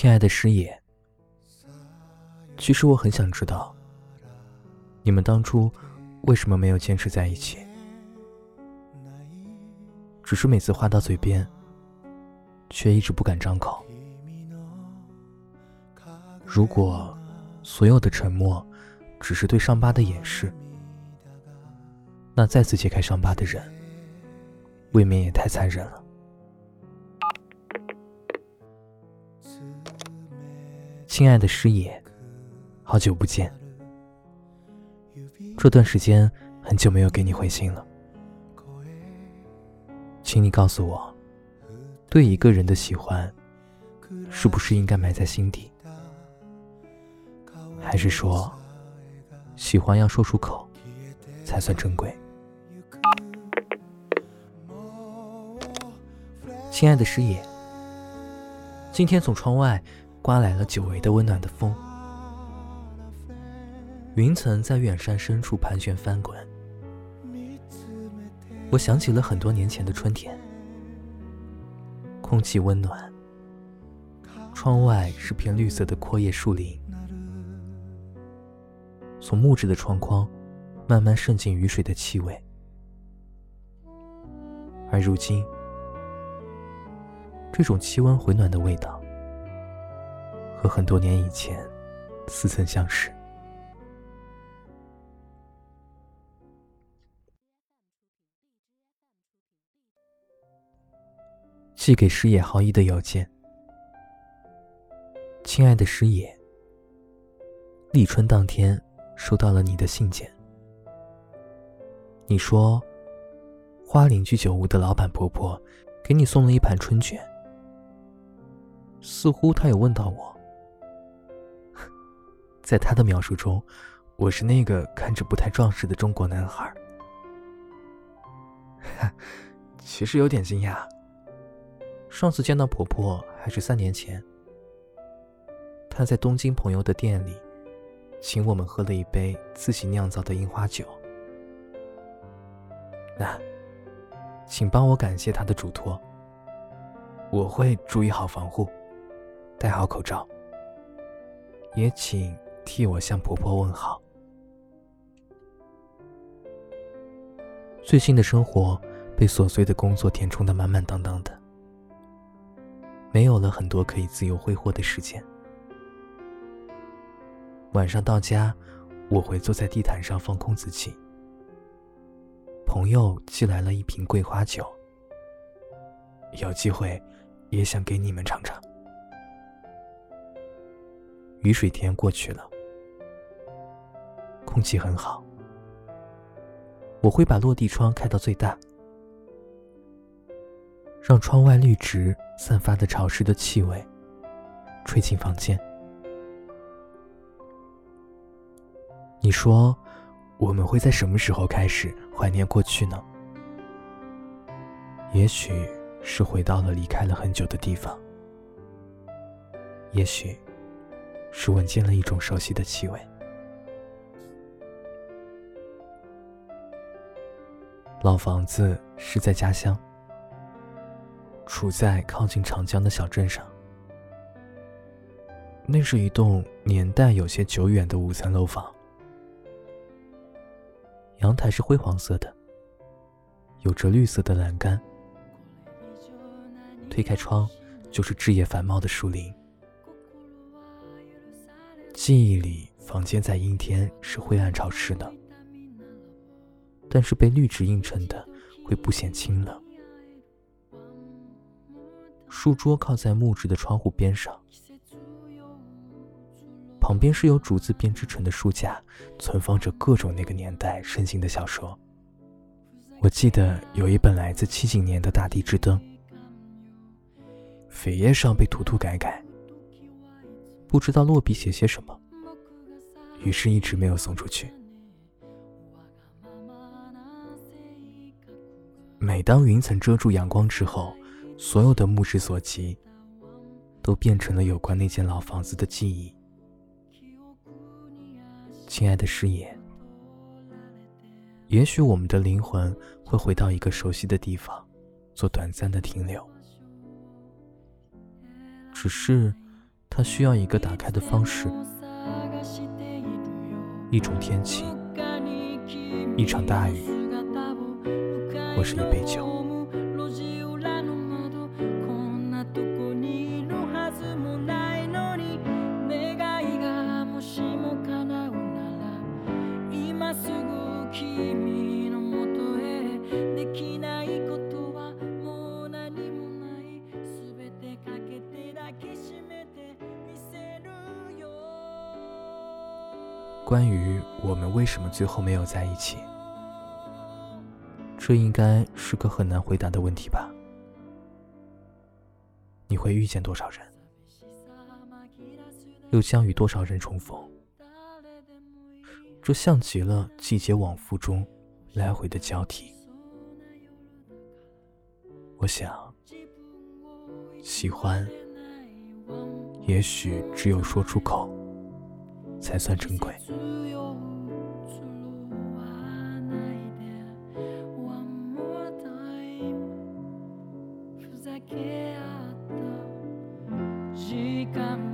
亲爱的师爷，其实我很想知道，你们当初为什么没有坚持在一起？只是每次话到嘴边，却一直不敢张口。如果所有的沉默只是对伤疤的掩饰，那再次揭开伤疤的人，未免也太残忍了。亲爱的师爷，好久不见。这段时间很久没有给你回信了，请你告诉我，对一个人的喜欢，是不是应该埋在心底，还是说，喜欢要说出口，才算珍贵？亲爱的师爷，今天从窗外。刮来了久违的温暖的风，云层在远山深处盘旋翻滚。我想起了很多年前的春天，空气温暖，窗外是片绿色的阔叶树林，从木质的窗框慢慢渗进雨水的气味。而如今，这种气温回暖的味道。和很多年以前似曾相识。寄给师野浩一的邮件，亲爱的师野，立春当天收到了你的信件。你说，花邻居酒屋的老板婆婆给你送了一盘春卷，似乎她有问到我。在他的描述中，我是那个看着不太壮实的中国男孩。其实有点惊讶。上次见到婆婆还是三年前，她在东京朋友的店里，请我们喝了一杯自己酿造的樱花酒。那，请帮我感谢她的嘱托。我会注意好防护，戴好口罩。也请。替我向婆婆问好。最近的生活被琐碎的工作填充的满满当当的，没有了很多可以自由挥霍的时间。晚上到家，我会坐在地毯上放空自己。朋友寄来了一瓶桂花酒，有机会也想给你们尝尝。雨水天过去了。空气很好，我会把落地窗开到最大，让窗外绿植散发的潮湿的气味吹进房间。你说，我们会在什么时候开始怀念过去呢？也许是回到了离开了很久的地方，也许是闻见了一种熟悉的气味。老房子是在家乡，处在靠近长江的小镇上。那是一栋年代有些久远的五层楼房，阳台是灰黄色的，有着绿色的栏杆。推开窗，就是枝叶繁茂的树林。记忆里，房间在阴天是灰暗潮湿的。但是被绿植映衬的，会不显清冷。书桌靠在木质的窗户边上，旁边是由竹子编织成的书架，存放着各种那个年代盛行的小说。我记得有一本来自七几年的《大地之灯》，扉页上被涂涂改改，不知道落笔写些什么，于是一直没有送出去。每当云层遮住阳光之后，所有的目之所及，都变成了有关那间老房子的记忆。亲爱的师爷，也许我们的灵魂会回到一个熟悉的地方，做短暂的停留。只是，它需要一个打开的方式，一种天气，一场大雨，或是一杯酒。关于我们为什么最后没有在一起，这应该是个很难回答的问题吧？你会遇见多少人，又将与多少人重逢？这像极了季节往复中来回的交替。我想，喜欢，也许只有说出口。才算珍贵。だけあった。時間